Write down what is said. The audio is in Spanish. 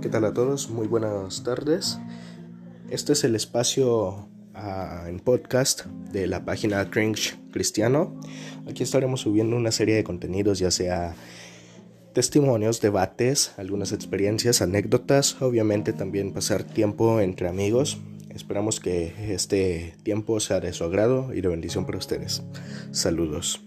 ¿Qué tal a todos? Muy buenas tardes. Este es el espacio ah, en podcast de la página Cringe Cristiano. Aquí estaremos subiendo una serie de contenidos, ya sea testimonios, debates, algunas experiencias, anécdotas, obviamente también pasar tiempo entre amigos. Esperamos que este tiempo sea de su agrado y de bendición para ustedes. Saludos.